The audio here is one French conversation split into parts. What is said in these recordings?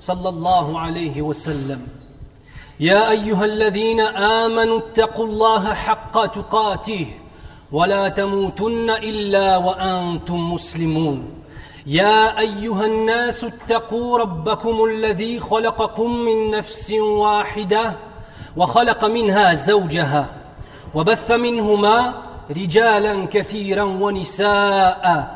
صلى الله عليه وسلم. يا أيها الذين آمنوا اتقوا الله حق تقاته ولا تموتن إلا وأنتم مسلمون. يا أيها الناس اتقوا ربكم الذي خلقكم من نفس واحدة وخلق منها زوجها وبث منهما رجالا كثيرا ونساء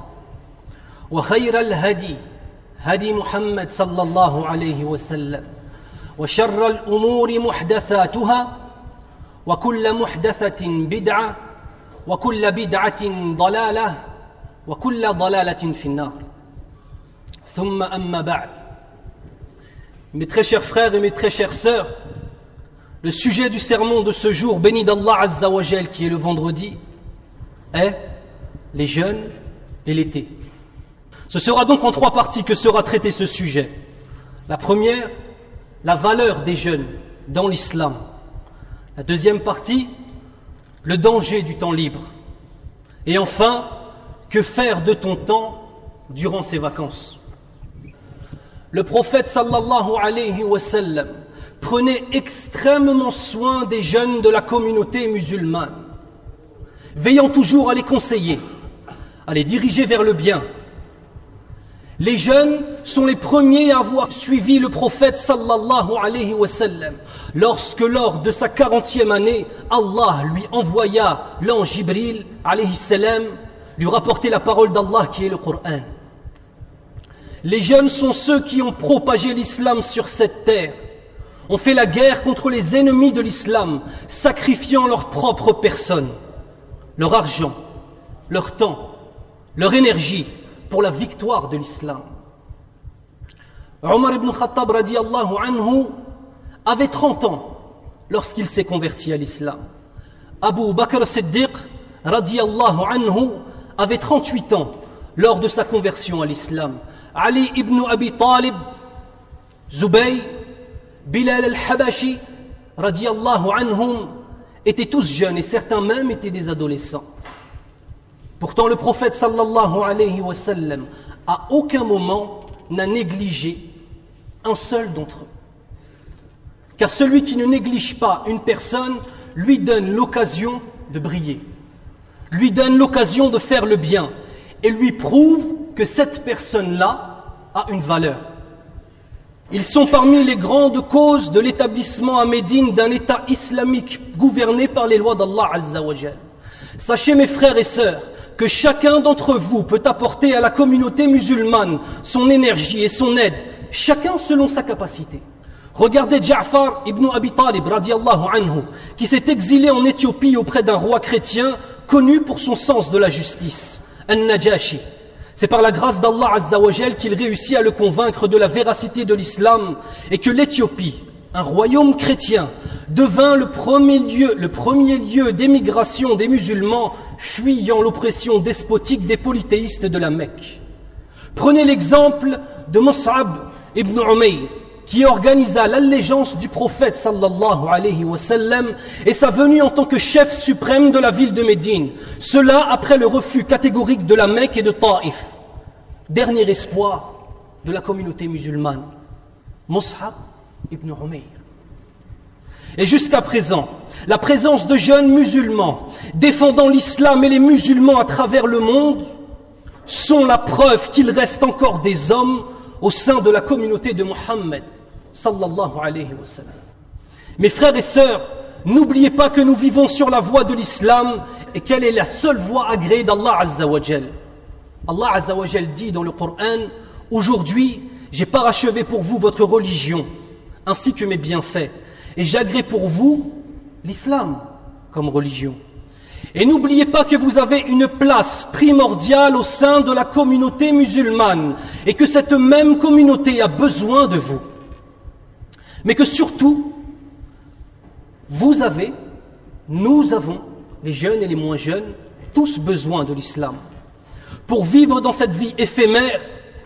وخير الهدي هدي محمد صلى الله عليه وسلم وشر الأمور محدثاتها وكل محدثه بدعه وكل بدعه ضلاله وكل ضلاله في النار ثم اما بعد Mes très chers frères et mes très chères sœurs, le sujet du sermon de ce jour béni d'Allah Azzawajal qui est le vendredi est les jeunes et l'été. Ce sera donc en trois parties que sera traité ce sujet. La première, la valeur des jeunes dans l'islam. La deuxième partie, le danger du temps libre. Et enfin, que faire de ton temps durant ces vacances? Le prophète sallallahu alayhi wa sallam prenait extrêmement soin des jeunes de la communauté musulmane, veillant toujours à les conseiller, à les diriger vers le bien, les jeunes sont les premiers à avoir suivi le prophète sallallahu alayhi wa sallam. Lorsque lors de sa quarantième année, Allah lui envoya l'ange Jibril alayhi salam lui rapporter la parole d'Allah qui est le Coran. Les jeunes sont ceux qui ont propagé l'islam sur cette terre, ont fait la guerre contre les ennemis de l'islam, sacrifiant leur propre personne, leur argent, leur temps, leur énergie, pour la victoire de l'islam. Omar ibn Khattab radiallahu anhu avait 30 ans lorsqu'il s'est converti à l'islam. Abu Bakr Siddiq radiallahu anhu avait 38 ans lors de sa conversion à l'islam. Ali ibn Abi Talib, Zubay, Bilal al-Habashi radiallahu anhum étaient tous jeunes et certains même étaient des adolescents. Pourtant, le prophète sallallahu alayhi wa sallam, à aucun moment n'a négligé un seul d'entre eux. Car celui qui ne néglige pas une personne lui donne l'occasion de briller, lui donne l'occasion de faire le bien et lui prouve que cette personne-là a une valeur. Ils sont parmi les grandes causes de l'établissement à Médine d'un État islamique gouverné par les lois d'Allah Azzawajal. Sachez mes frères et sœurs que chacun d'entre vous peut apporter à la communauté musulmane son énergie et son aide, chacun selon sa capacité. Regardez Ja'far ibn Abi Talib radiallahu anhu, qui s'est exilé en Éthiopie auprès d'un roi chrétien connu pour son sens de la justice, An-Najashi. C'est par la grâce d'Allah Azzawajal qu'il réussit à le convaincre de la véracité de l'islam et que l'Éthiopie, un royaume chrétien, devint le premier lieu, le premier lieu d'émigration des musulmans fuyant l'oppression despotique des polythéistes de la Mecque. Prenez l'exemple de Mus'ab ibn Umayr, qui organisa l'allégeance du prophète sallallahu alayhi wa sallam et sa venue en tant que chef suprême de la ville de Médine. Cela après le refus catégorique de la Mecque et de Taïf. Dernier espoir de la communauté musulmane. Mus'ab ibn Umayr. Et jusqu'à présent, la présence de jeunes musulmans défendant l'islam et les musulmans à travers le monde sont la preuve qu'il reste encore des hommes au sein de la communauté de Mohammed. Mes frères et sœurs, n'oubliez pas que nous vivons sur la voie de l'islam et qu'elle est la seule voie agréée d'Allah Azzawajal. Allah Azzawajal dit dans le Coran Aujourd'hui, j'ai parachevé pour vous votre religion, ainsi que mes bienfaits, et j'agrée pour vous l'islam comme religion. Et n'oubliez pas que vous avez une place primordiale au sein de la communauté musulmane, et que cette même communauté a besoin de vous. Mais que surtout, vous avez, nous avons, les jeunes et les moins jeunes, tous besoin de l'islam. Pour vivre dans cette vie éphémère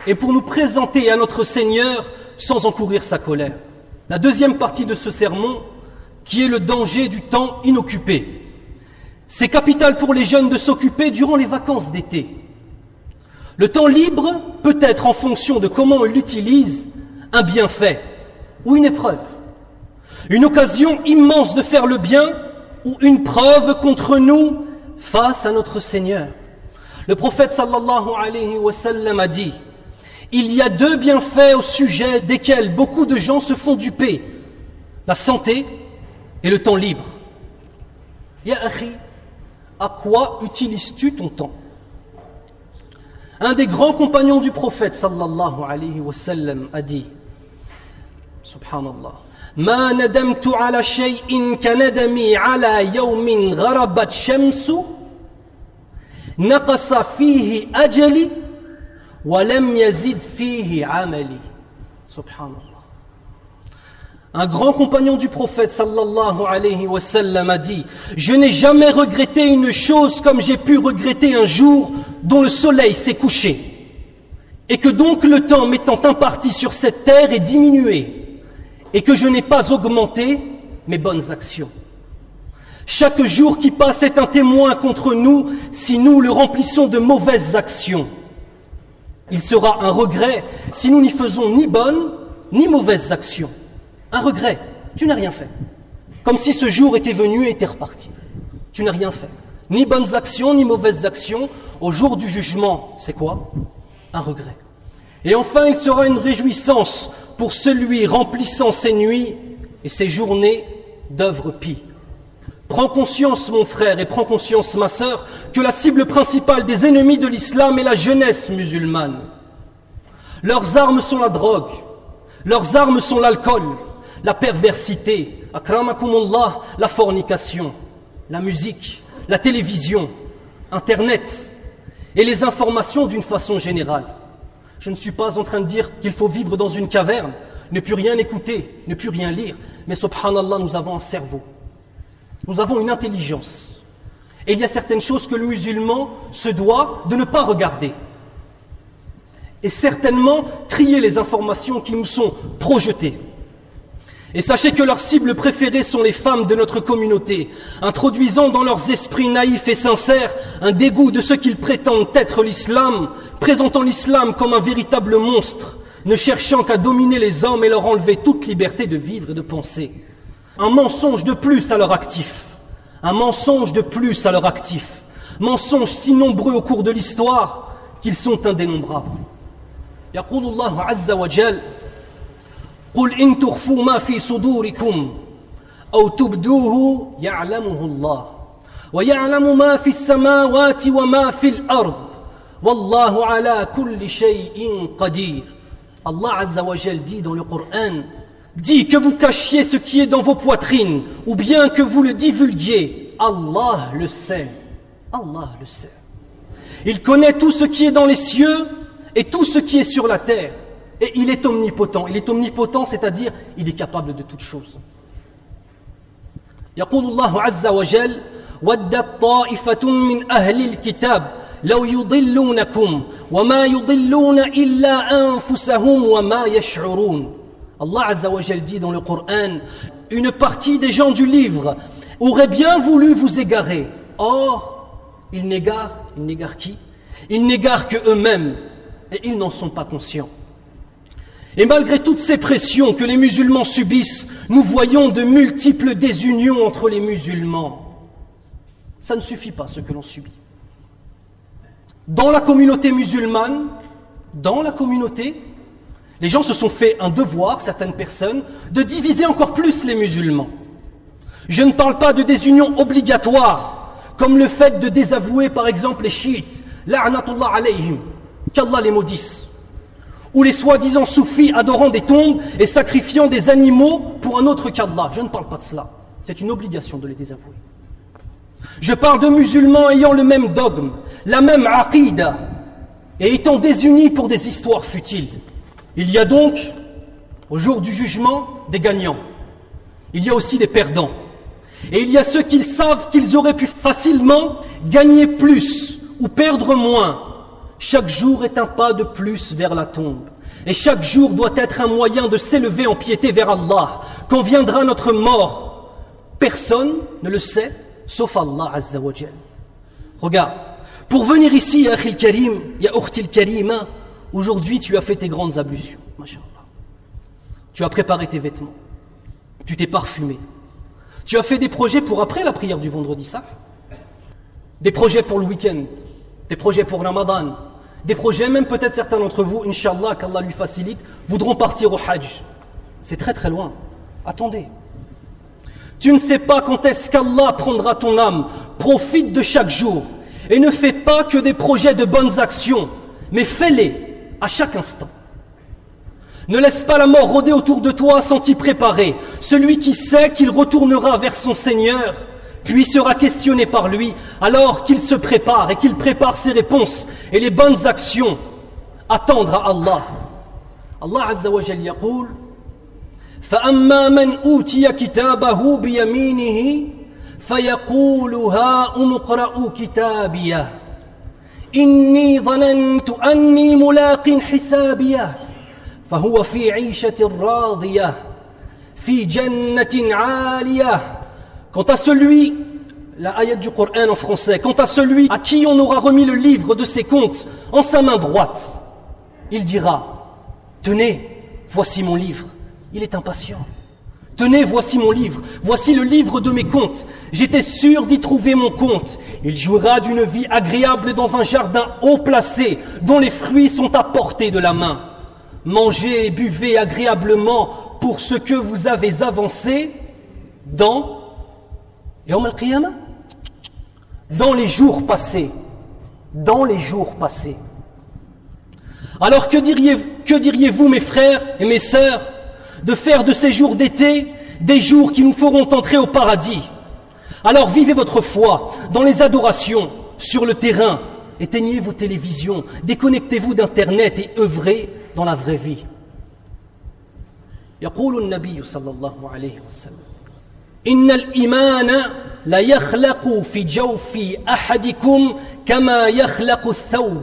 et pour nous présenter à notre Seigneur sans encourir sa colère. La deuxième partie de ce sermon, qui est le danger du temps inoccupé. C'est capital pour les jeunes de s'occuper durant les vacances d'été. Le temps libre peut être en fonction de comment ils l'utilisent un bienfait ou une épreuve. Une occasion immense de faire le bien ou une preuve contre nous face à notre Seigneur. Le prophète sallallahu alayhi wa sallam a dit il y a deux bienfaits au sujet desquels beaucoup de gens se font duper la santé et le temps libre. Ya akhi, à quoi utilises-tu ton temps Un des grands compagnons du prophète sallallahu alayhi wa sallam a dit Subhanallah ما ندمت على شيء كندمي على يوم غربت شمس نقص فيه أجلي Yazid amali. Un grand compagnon du prophète sallallahu alayhi wa sallam a dit Je n'ai jamais regretté une chose comme j'ai pu regretter un jour dont le soleil s'est couché, et que donc le temps m'étant imparti sur cette terre est diminué, et que je n'ai pas augmenté mes bonnes actions. Chaque jour qui passe est un témoin contre nous si nous le remplissons de mauvaises actions. Il sera un regret si nous n'y faisons ni bonnes ni mauvaises actions. Un regret. Tu n'as rien fait. Comme si ce jour était venu et était reparti. Tu n'as rien fait. Ni bonnes actions, ni mauvaises actions. Au jour du jugement, c'est quoi? Un regret. Et enfin, il sera une réjouissance pour celui remplissant ses nuits et ses journées d'œuvres pies. Prends conscience, mon frère, et prends conscience, ma sœur, que la cible principale des ennemis de l'islam est la jeunesse musulmane. Leurs armes sont la drogue, leurs armes sont l'alcool, la perversité, akramakumullah, la fornication, la musique, la télévision, Internet et les informations d'une façon générale. Je ne suis pas en train de dire qu'il faut vivre dans une caverne, ne plus rien écouter, ne plus rien lire, mais subhanallah, nous avons un cerveau, nous avons une intelligence. Et il y a certaines choses que le musulman se doit de ne pas regarder. Et certainement trier les informations qui nous sont projetées. Et sachez que leurs cibles préférées sont les femmes de notre communauté, introduisant dans leurs esprits naïfs et sincères un dégoût de ce qu'ils prétendent être l'islam, présentant l'islam comme un véritable monstre, ne cherchant qu'à dominer les hommes et leur enlever toute liberté de vivre et de penser. Un mensonge de plus à leur actif, un mensonge de plus à leur actif, mensonges si nombreux au cours de l'histoire qu'ils sont indénombrables. قل إن تخفوا ما في صدوركم أو تبدوه يعلمه الله ويعلم ما في السماوات وما في الأرض والله على كل شيء قدير Allah Azza wa Jal dit dans le Coran Dit que vous cachiez ce qui est dans vos poitrines ou bien que vous le divulguiez Allah le sait Allah le sait Il connaît tout ce qui est dans les cieux et tout ce qui est sur la terre Et il est omnipotent. Il est omnipotent, c'est-à-dire il est capable de toutes choses. يقول الله عز وجل ودت طائفة من أهل الكتاب لو يضلونكم وما يضلون إلا أنفسهم وما يشعرون Allah Azza wa Jal dit dans le Coran Une partie des gens du livre aurait bien voulu vous égarer. Or, ils n'égarent, ils n'égarent qui? Ils n'égarent que eux-mêmes et ils n'en sont pas conscients. Et malgré toutes ces pressions que les musulmans subissent, nous voyons de multiples désunions entre les musulmans. Ça ne suffit pas ce que l'on subit. Dans la communauté musulmane, dans la communauté, Les gens se sont fait un devoir, certaines personnes, de diviser encore plus les musulmans. Je ne parle pas de désunion obligatoire, comme le fait de désavouer par exemple les chiites, la'natullah alayhim, qu'Allah les maudisse, ou les soi-disant soufis adorant des tombes et sacrifiant des animaux pour un autre qu'Allah. Je ne parle pas de cela. C'est une obligation de les désavouer. Je parle de musulmans ayant le même dogme, la même aqidah, et étant désunis pour des histoires futiles. Il y a donc, au jour du jugement, des gagnants. Il y a aussi des perdants. Et il y a ceux qui savent qu'ils auraient pu facilement gagner plus ou perdre moins. Chaque jour est un pas de plus vers la tombe. Et chaque jour doit être un moyen de s'élever en piété vers Allah. Quand viendra notre mort, personne ne le sait, sauf Allah Azza Regarde, pour venir ici, ya Karim, ya Karima, aujourd'hui tu as fait tes grandes ablutions, Tu as préparé tes vêtements, tu t'es parfumé, tu as fait des projets pour après la prière du vendredi ça Des projets pour le week-end, des projets pour Ramadan, des projets, même peut-être certains d'entre vous, Inch'Allah, qu'Allah lui facilite, voudront partir au Hajj. C'est très très loin. Attendez. Tu ne sais pas quand est-ce qu'Allah prendra ton âme. Profite de chaque jour. Et ne fais pas que des projets de bonnes actions, mais fais-les à chaque instant. Ne laisse pas la mort rôder autour de toi sans t'y préparer. Celui qui sait qu'il retournera vers son Seigneur, puis sera questionné par lui, alors qu'il se prépare et qu'il prépare ses réponses et les bonnes actions, attendre à Allah. Allah Azza wa Jal yaqul, فأما من أوتي كتابه بيمينه فيقول هاؤم اقرءوا كتابيه إني ظننت أني ملاق حسابيه فهو في عيشة راضية في جنة عالية Quant à celui, la ayat du Coran en français, quant à celui à qui on aura remis le livre de ses comptes en sa main droite, il dira, tenez, voici mon livre. Il est impatient. Tenez, voici mon livre, voici le livre de mes comptes. J'étais sûr d'y trouver mon compte. Il jouera d'une vie agréable dans un jardin haut placé, dont les fruits sont à portée de la main. Mangez et buvez agréablement pour ce que vous avez avancé dans dans les jours passés. Dans les jours passés. Alors que diriez-vous, que diriez-vous mes frères et mes sœurs, de faire de ces jours d'été des jours qui nous feront entrer au paradis Alors vivez votre foi dans les adorations, sur le terrain, éteignez vos télévisions, déconnectez-vous d'Internet et œuvrez dans la vraie vie. يقول النبي صلى الله عليه وسلم إن الإيمان لا يخلق في جوف أحدكم كما يخلق الثوب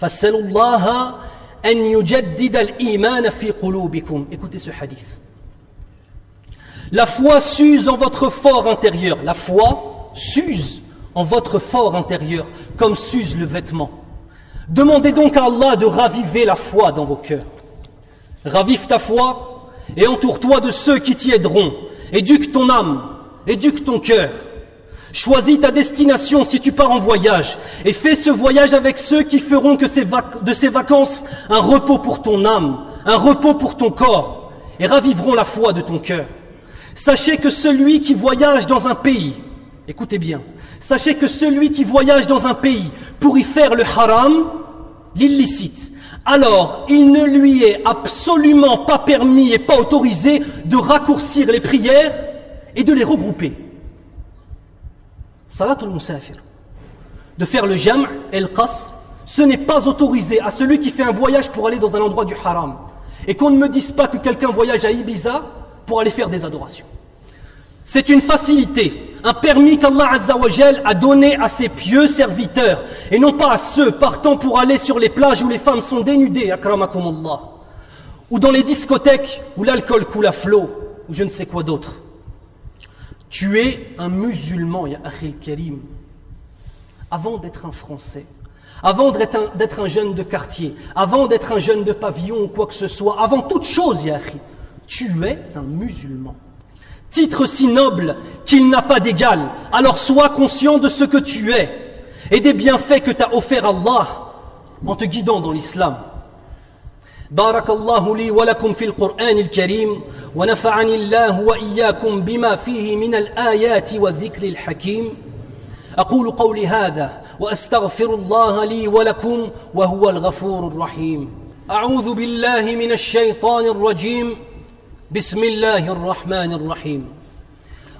فاسألوا الله Écoutez ce hadith. La foi s'use en votre fort intérieur. La foi s'use en votre fort intérieur, comme s'use le vêtement. Demandez donc à Allah de raviver la foi dans vos cœurs. Ravive ta foi et entoure-toi de ceux qui t'y aideront. Éduque ton âme, éduque ton cœur. Choisis ta destination si tu pars en voyage et fais ce voyage avec ceux qui feront de ces vacances un repos pour ton âme, un repos pour ton corps et raviveront la foi de ton cœur. Sachez que celui qui voyage dans un pays, écoutez bien, sachez que celui qui voyage dans un pays pour y faire le haram, l'illicite, alors il ne lui est absolument pas permis et pas autorisé de raccourcir les prières et de les regrouper. Salatul Musafir. De faire le jam' et le qasr, ce n'est pas autorisé à celui qui fait un voyage pour aller dans un endroit du haram. Et qu'on ne me dise pas que quelqu'un voyage à Ibiza pour aller faire des adorations. C'est une facilité, un permis qu'Allah a donné à ses pieux serviteurs, et non pas à ceux partant pour aller sur les plages où les femmes sont dénudées, akramakumullah, ou dans les discothèques où l'alcool coule à flot, ou je ne sais quoi d'autre. Tu es un musulman, ya Akhil Karim, avant d'être un Français, avant d'être un, jeune de quartier, avant d'être un jeune de pavillon ou quoi que ce soit, avant toute chose, ya tu es un musulman. Titre si noble qu'il n'a pas d'égal, alors sois conscient de ce que tu es et des bienfaits que t'a offert Allah en te guidant dans l'islam. بارك الله لي ولكم في القرآن الكريم ونفعني الله وإياكم بما فيه من الآيات والذكر الحكيم. أقول قولي هذا وأستغفر الله لي ولكم وهو الغفور الرحيم. أعوذ بالله من الشيطان الرجيم. بسم الله الرحمن الرحيم.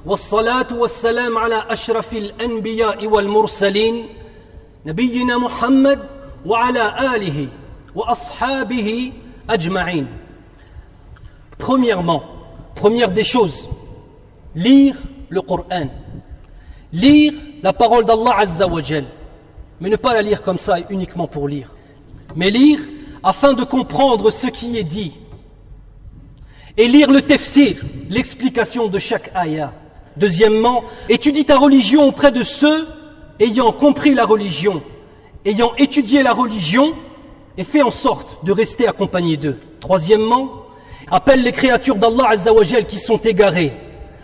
والصلاة والسلام على أشرف الأنبياء والمرسلين نبينا محمد وعلى آله Premièrement, première des choses, lire le Coran. Lire la parole d'Allah Azza wa Jal. Mais ne pas la lire comme ça uniquement pour lire. Mais lire afin de comprendre ce qui est dit. Et lire le tafsir, l'explication de chaque ayah. Deuxièmement, étudie ta religion auprès de ceux ayant compris la religion, ayant étudié la religion et fait en sorte de rester accompagné d'eux. Troisièmement, appelle les créatures d'Allah Azzawajal qui sont égarées,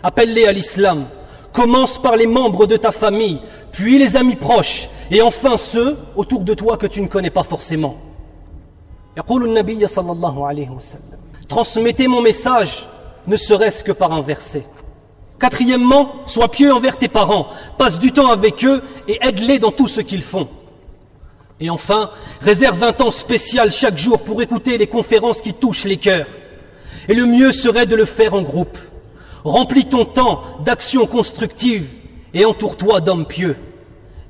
appelle-les à l'islam. Commence par les membres de ta famille, puis les amis proches, et enfin ceux autour de toi que tu ne connais pas forcément. Transmettez mon message, ne serait-ce que par un verset. Quatrièmement, sois pieux envers tes parents, passe du temps avec eux et aide-les dans tout ce qu'ils font. Et enfin, réserve un temps spécial chaque jour pour écouter les conférences qui touchent les cœurs. Et le mieux serait de le faire en groupe. Remplis ton temps d'actions constructives et entoure-toi d'hommes pieux.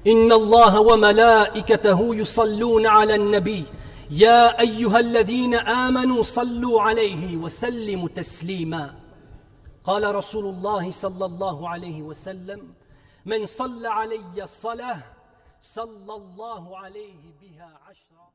Inna Allah wa malaikatahu yusalluna ala an-nabi. Ya ayyuhalladhina amanu sallu alayhi wa sallimu taslima. قال رسول الله صلى الله عليه وسلم من صلى علي الصلاه صلى الله عليه بها عشرا